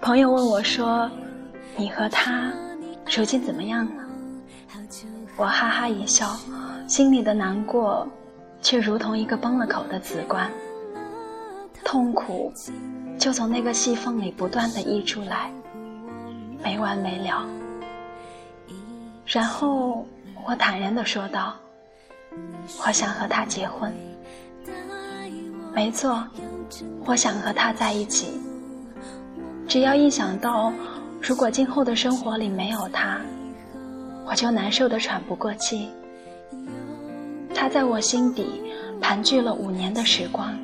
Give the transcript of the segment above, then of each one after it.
朋友问我说：“你和他如今怎么样了？”我哈哈一笑，心里的难过却如同一个崩了口的子罐，痛苦就从那个细缝里不断的溢出来，没完没了。然后我坦然的说道：“我想和他结婚。没错，我想和他在一起。只要一想到，如果今后的生活里没有他，我就难受的喘不过气。他在我心底盘踞了五年的时光，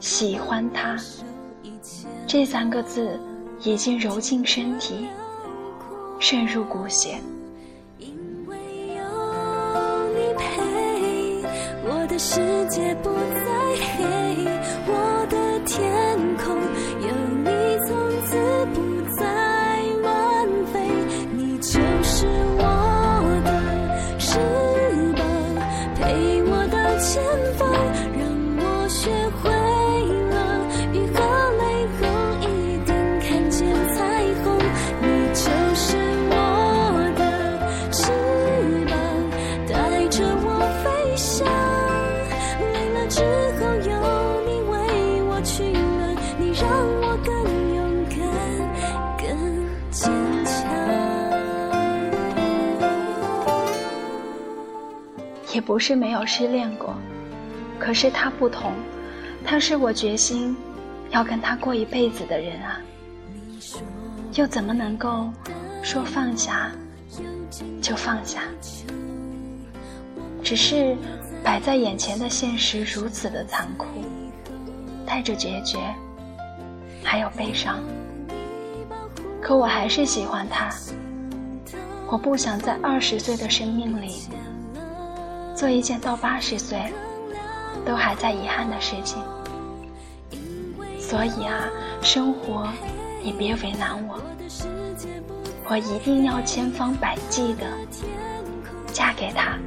喜欢他这三个字已经揉进身体，渗入骨血因为有你我的。”世界不再黑，我天。也不是没有失恋过，可是他不同，他是我决心要跟他过一辈子的人啊，又怎么能够说放下就放下？只是摆在眼前的现实如此的残酷，带着决绝，还有悲伤，可我还是喜欢他，我不想在二十岁的生命里。做一件到八十岁都还在遗憾的事情，所以啊，生活，你别为难我，我一定要千方百计的嫁给他。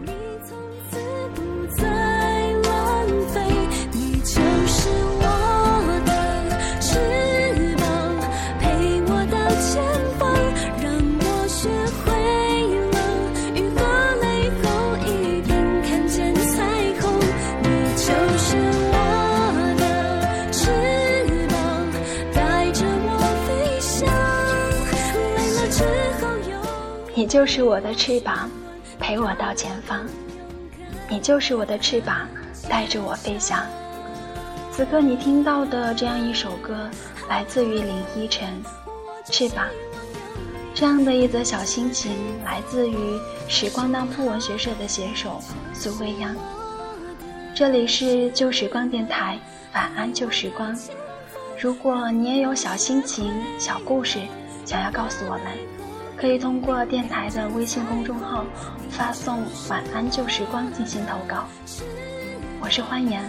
你就是我的翅膀，陪我到前方。你就是我的翅膀，带着我飞翔。此刻你听到的这样一首歌，来自于林依晨，《翅膀》。这样的一则小心情，来自于时光当铺文学社的写手苏未央。这里是旧时光电台，晚安旧时光。如果你也有小心情、小故事，想要告诉我们。可以通过电台的微信公众号发送“晚安旧时光”进行投稿。我是欢颜，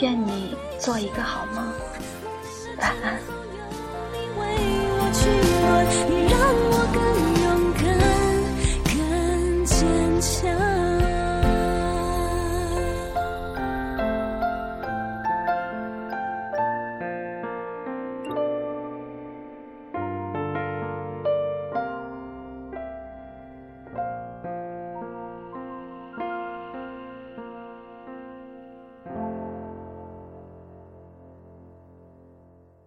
愿你做一个好梦，晚安。